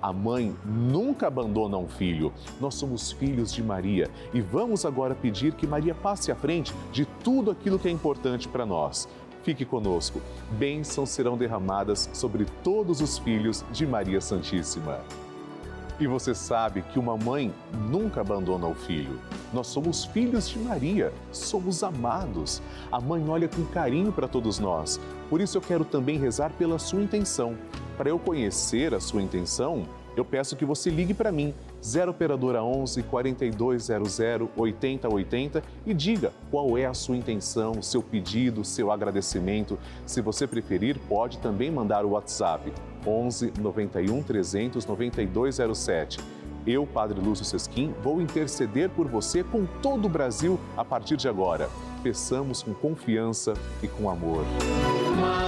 a mãe nunca abandona um filho. Nós somos filhos de Maria e vamos agora pedir que Maria passe à frente de tudo aquilo que é importante para nós. Fique conosco. Bênçãos serão derramadas sobre todos os filhos de Maria Santíssima. E você sabe que uma mãe nunca abandona o filho. Nós somos filhos de Maria, somos amados. A mãe olha com carinho para todos nós. Por isso eu quero também rezar pela sua intenção. Para eu conhecer a sua intenção, eu peço que você ligue para mim, 0 operadora 11 4200 8080 e diga qual é a sua intenção, seu pedido, seu agradecimento. Se você preferir, pode também mandar o WhatsApp 11 91 300 9207. Eu, Padre Lúcio Sesquim, vou interceder por você com todo o Brasil a partir de agora. Peçamos com confiança e com amor. Maria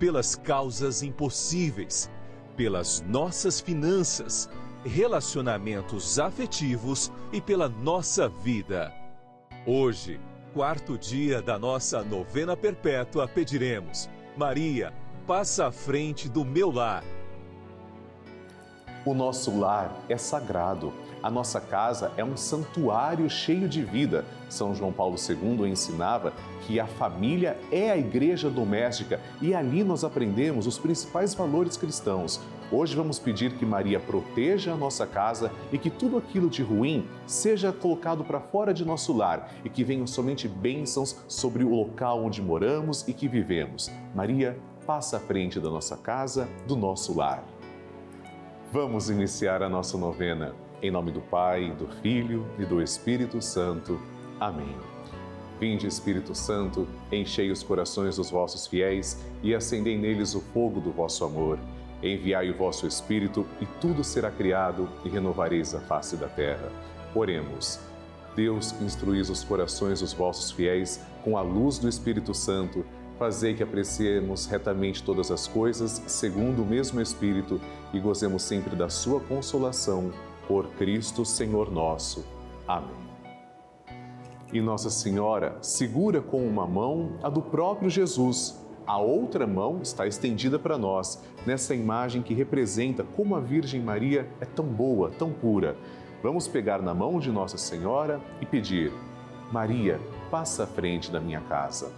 pelas causas impossíveis, pelas nossas finanças, relacionamentos afetivos e pela nossa vida. Hoje, quarto dia da nossa novena perpétua, pediremos: Maria, passa à frente do meu lar. O nosso lar é sagrado. A nossa casa é um santuário cheio de vida. São João Paulo II ensinava que a família é a igreja doméstica e ali nós aprendemos os principais valores cristãos. Hoje vamos pedir que Maria proteja a nossa casa e que tudo aquilo de ruim seja colocado para fora de nosso lar e que venham somente bênçãos sobre o local onde moramos e que vivemos. Maria, passa à frente da nossa casa, do nosso lar. Vamos iniciar a nossa novena. Em nome do Pai, do Filho e do Espírito Santo. Amém. Vinde, Espírito Santo, enchei os corações dos vossos fiéis e acendei neles o fogo do vosso amor. Enviai o vosso Espírito e tudo será criado e renovareis a face da terra. Oremos. Deus, instruís os corações dos vossos fiéis com a luz do Espírito Santo. Fazei que apreciemos retamente todas as coisas, segundo o mesmo Espírito, e gozemos sempre da sua consolação. Por Cristo, Senhor nosso. Amém. E Nossa Senhora segura com uma mão a do próprio Jesus. A outra mão está estendida para nós, nessa imagem que representa como a Virgem Maria é tão boa, tão pura. Vamos pegar na mão de Nossa Senhora e pedir: Maria, passa à frente da minha casa.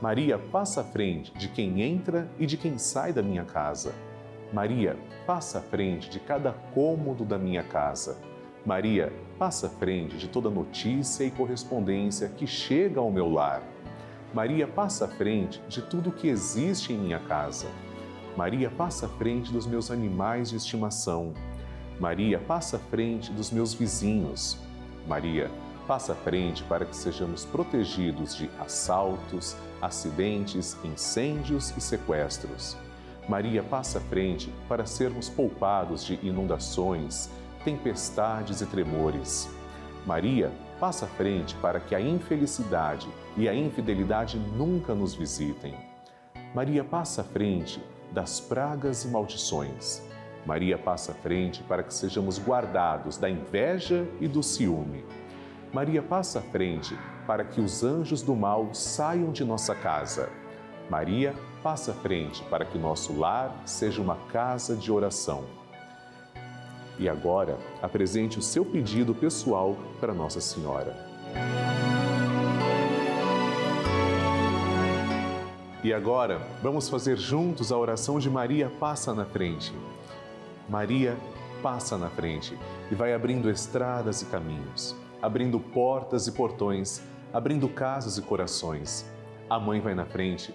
Maria, passa à frente de quem entra e de quem sai da minha casa. Maria, passa à frente de cada cômodo da minha casa. Maria, passa à frente de toda notícia e correspondência que chega ao meu lar. Maria, passa à frente de tudo que existe em minha casa. Maria, passa à frente dos meus animais de estimação. Maria, passa à frente dos meus vizinhos. Maria, passa à frente para que sejamos protegidos de assaltos, acidentes, incêndios e sequestros. Maria passa à frente para sermos poupados de inundações, tempestades e tremores. Maria Passa à frente para que a infelicidade e a infidelidade nunca nos visitem. Maria passa à frente das pragas e maldições. Maria passa à frente para que sejamos guardados da inveja e do ciúme. Maria passa à frente para que os anjos do mal saiam de nossa casa. Maria passa à frente para que nosso lar seja uma casa de oração. E agora, apresente o seu pedido pessoal para Nossa Senhora. E agora, vamos fazer juntos a oração de Maria Passa na Frente. Maria passa na frente e vai abrindo estradas e caminhos, abrindo portas e portões, abrindo casas e corações. A mãe vai na frente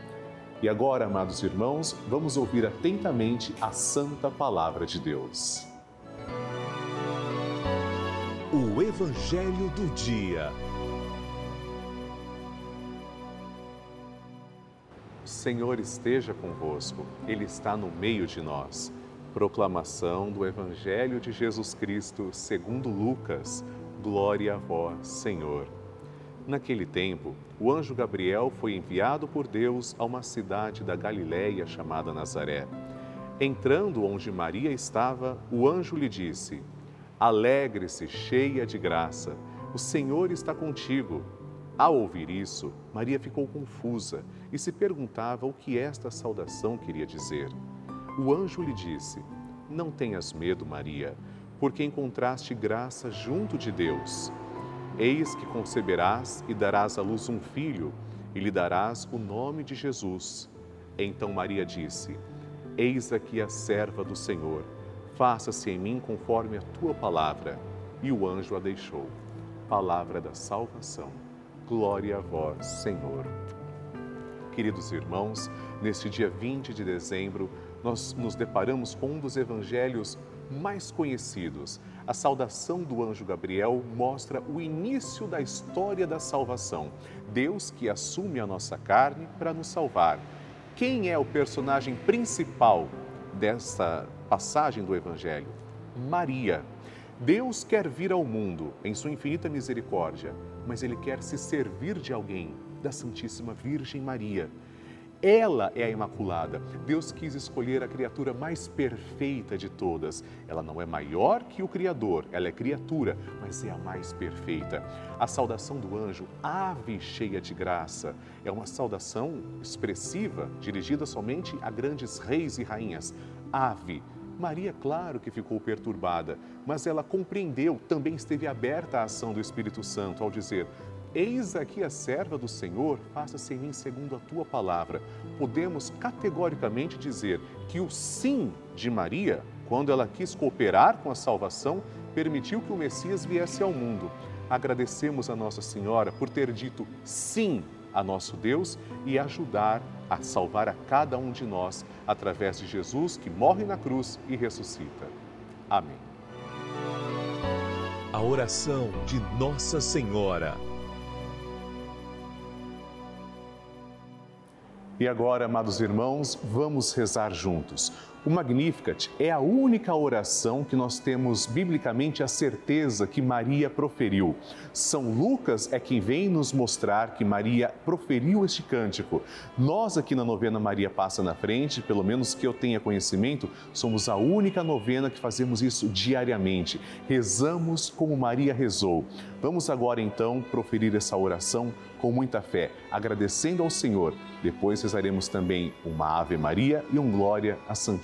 E agora, amados irmãos, vamos ouvir atentamente a santa palavra de Deus. O Evangelho do Dia. Senhor esteja convosco, Ele está no meio de nós. Proclamação do Evangelho de Jesus Cristo, segundo Lucas. Glória a vós, Senhor. Naquele tempo, o anjo Gabriel foi enviado por Deus a uma cidade da Galiléia chamada Nazaré. Entrando onde Maria estava, o anjo lhe disse: Alegre-se, cheia de graça, o Senhor está contigo. Ao ouvir isso, Maria ficou confusa e se perguntava o que esta saudação queria dizer. O anjo lhe disse: Não tenhas medo, Maria, porque encontraste graça junto de Deus. Eis que conceberás e darás à luz um filho, e lhe darás o nome de Jesus. Então Maria disse: Eis aqui a serva do Senhor, faça-se em mim conforme a tua palavra. E o anjo a deixou. Palavra da salvação. Glória a vós, Senhor. Queridos irmãos, neste dia 20 de dezembro, nós nos deparamos com um dos evangelhos mais conhecidos. A saudação do anjo Gabriel mostra o início da história da salvação. Deus que assume a nossa carne para nos salvar. Quem é o personagem principal dessa passagem do evangelho? Maria. Deus quer vir ao mundo em sua infinita misericórdia, mas ele quer se servir de alguém, da Santíssima Virgem Maria. Ela é a Imaculada. Deus quis escolher a criatura mais perfeita de todas. Ela não é maior que o Criador, ela é criatura, mas é a mais perfeita. A saudação do anjo, ave cheia de graça, é uma saudação expressiva, dirigida somente a grandes reis e rainhas. Ave. Maria, claro que ficou perturbada, mas ela compreendeu, também esteve aberta à ação do Espírito Santo ao dizer: Eis aqui a serva do Senhor, faça-se em mim segundo a tua palavra. Podemos categoricamente dizer que o sim de Maria, quando ela quis cooperar com a salvação, permitiu que o Messias viesse ao mundo. Agradecemos a Nossa Senhora por ter dito sim a nosso Deus e ajudar a salvar a cada um de nós através de Jesus que morre na cruz e ressuscita. Amém. A oração de Nossa Senhora. E agora, amados irmãos, vamos rezar juntos. O Magnificat é a única oração que nós temos biblicamente a certeza que Maria proferiu. São Lucas é quem vem nos mostrar que Maria proferiu este cântico. Nós aqui na novena Maria Passa na Frente, pelo menos que eu tenha conhecimento, somos a única novena que fazemos isso diariamente. Rezamos como Maria rezou. Vamos agora então proferir essa oração com muita fé, agradecendo ao Senhor. Depois rezaremos também uma Ave Maria e um Glória à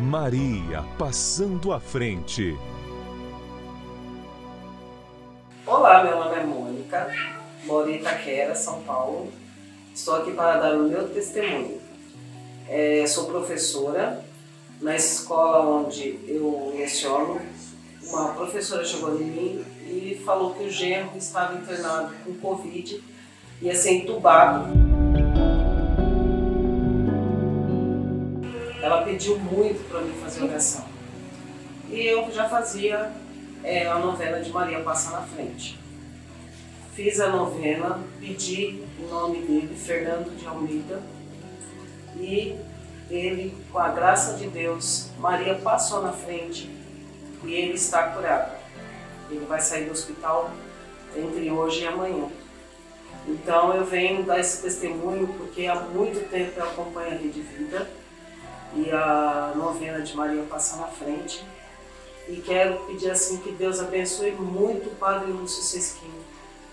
Maria passando à frente. Olá, meu nome é Mônica, moro em Itaquera, São Paulo. Estou aqui para dar o meu testemunho. É, sou professora na escola onde eu leciono. Uma professora chegou em mim e falou que o genro estava internado com Covid e ia ser entubado. Ela pediu muito para mim fazer oração. E eu já fazia é, a novena de Maria Passa na Frente. Fiz a novena, pedi o nome dele, Fernando de Almeida, e ele, com a graça de Deus, Maria passou na frente e ele está curado. Ele vai sair do hospital entre hoje e amanhã. Então eu venho dar esse testemunho porque há muito tempo eu acompanho a Rede Vida e a novena de Maria passar na frente. E quero pedir assim que Deus abençoe muito o Padre Lúcio Sesquinho,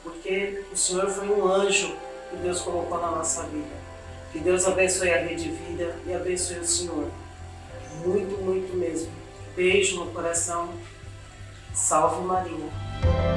porque o Senhor foi um anjo que Deus colocou na nossa vida. Que Deus abençoe a rede de vida e abençoe o Senhor. Muito, muito mesmo. Beijo no coração. Salve Maria.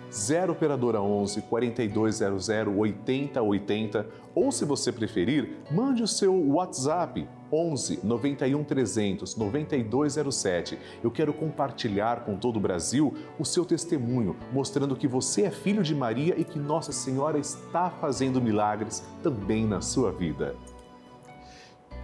0 operadora 11 4200 8080 ou se você preferir, mande o seu WhatsApp 11 91 300 9207. Eu quero compartilhar com todo o Brasil o seu testemunho, mostrando que você é filho de Maria e que Nossa Senhora está fazendo milagres também na sua vida.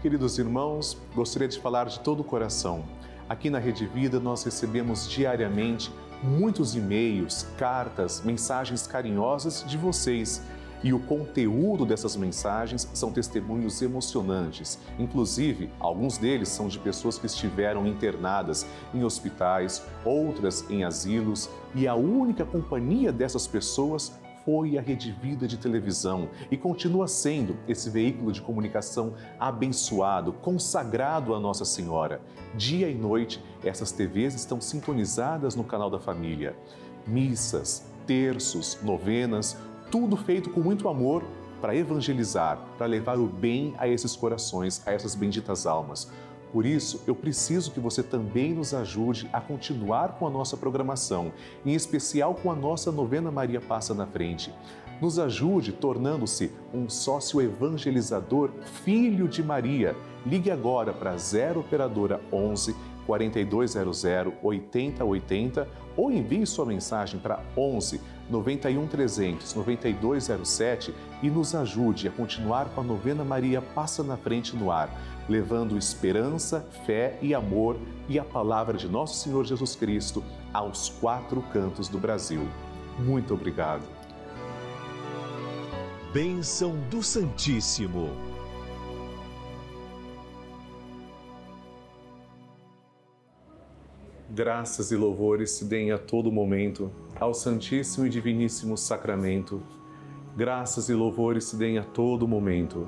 Queridos irmãos, gostaria de falar de todo o coração. Aqui na Rede Vida nós recebemos diariamente muitos e-mails, cartas, mensagens carinhosas de vocês. E o conteúdo dessas mensagens são testemunhos emocionantes. Inclusive, alguns deles são de pessoas que estiveram internadas em hospitais, outras em asilos, e a única companhia dessas pessoas foi a Rede Vida de televisão e continua sendo esse veículo de comunicação abençoado, consagrado a Nossa Senhora. Dia e noite, essas TVs estão sintonizadas no canal da família. Missas, terços, novenas, tudo feito com muito amor para evangelizar, para levar o bem a esses corações, a essas benditas almas. Por isso, eu preciso que você também nos ajude a continuar com a nossa programação, em especial com a nossa novena Maria Passa na Frente. Nos ajude tornando-se um sócio evangelizador, filho de Maria, Ligue agora para 0 operadora 11 4200 8080 ou envie sua mensagem para 11 91 300 9207 e nos ajude a continuar com a novena Maria Passa na Frente no ar, levando esperança, fé e amor e a palavra de nosso Senhor Jesus Cristo aos quatro cantos do Brasil. Muito obrigado. Bênção do Santíssimo. Graças e louvores se deem a todo momento ao Santíssimo e Diviníssimo Sacramento. Graças e louvores se deem a todo momento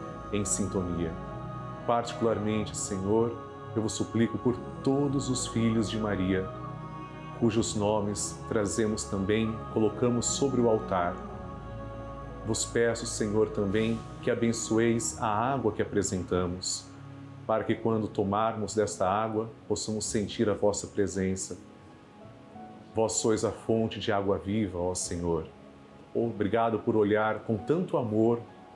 em sintonia. Particularmente, Senhor, eu vos suplico por todos os filhos de Maria, cujos nomes trazemos também, colocamos sobre o altar. Vos peço, Senhor, também que abençoeis a água que apresentamos, para que quando tomarmos desta água possamos sentir a vossa presença Vós sois a fonte de água viva, ó Senhor. Obrigado por olhar com tanto amor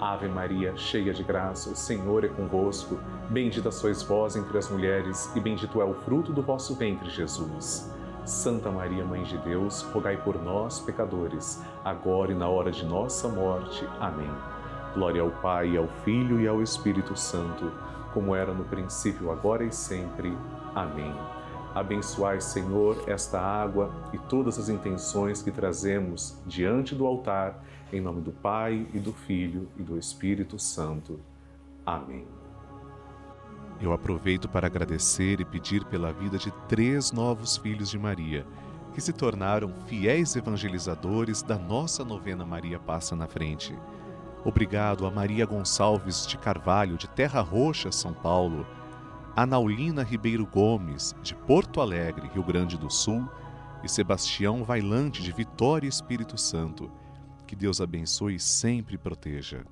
Ave Maria, cheia de graça, o Senhor é convosco. Bendita sois vós entre as mulheres, e bendito é o fruto do vosso ventre, Jesus. Santa Maria, Mãe de Deus, rogai por nós, pecadores, agora e na hora de nossa morte. Amém. Glória ao Pai, ao Filho e ao Espírito Santo, como era no princípio, agora e sempre. Amém. Abençoai, Senhor, esta água e todas as intenções que trazemos diante do altar, em nome do Pai e do Filho e do Espírito Santo. Amém. Eu aproveito para agradecer e pedir pela vida de três novos filhos de Maria, que se tornaram fiéis evangelizadores da nossa novena Maria Passa na Frente. Obrigado a Maria Gonçalves de Carvalho, de Terra Roxa, São Paulo Anaulina Ribeiro Gomes, de Porto Alegre, Rio Grande do Sul, e Sebastião Vailante, de Vitória Espírito Santo. Que Deus abençoe e sempre proteja.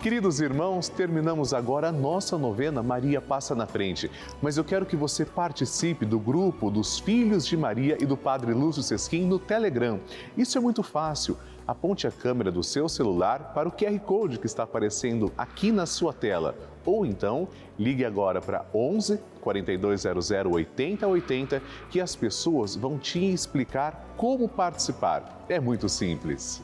Queridos irmãos, terminamos agora a nossa novena Maria Passa na Frente. Mas eu quero que você participe do grupo dos Filhos de Maria e do Padre Lúcio Sesquim no Telegram. Isso é muito fácil. Aponte a câmera do seu celular para o QR Code que está aparecendo aqui na sua tela. Ou então, ligue agora para 11 4200 8080 que as pessoas vão te explicar como participar. É muito simples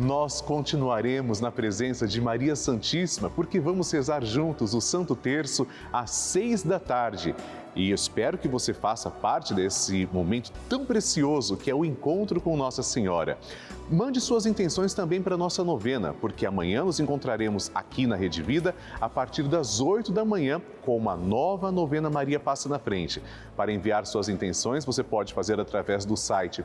nós continuaremos na presença de Maria Santíssima, porque vamos rezar juntos o Santo Terço às seis da tarde. E espero que você faça parte desse momento tão precioso que é o encontro com Nossa Senhora. Mande suas intenções também para a nossa novena, porque amanhã nos encontraremos aqui na Rede Vida a partir das 8 da manhã com uma nova novena Maria Passa na Frente. Para enviar suas intenções, você pode fazer através do site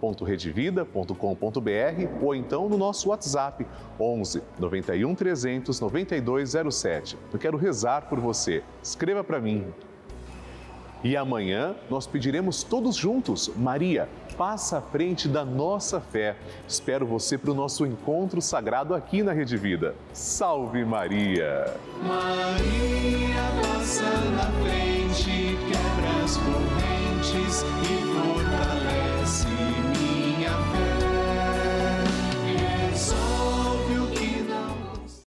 pelavida.redevida.com.br ou então no nosso WhatsApp 11 91 300 9207. Eu quero rezar por você. Escreva para mim. E amanhã nós pediremos todos juntos, Maria, passa à frente da nossa fé. Espero você para o nosso encontro sagrado aqui na Rede Vida. Salve Maria! Maria passa na frente, quebra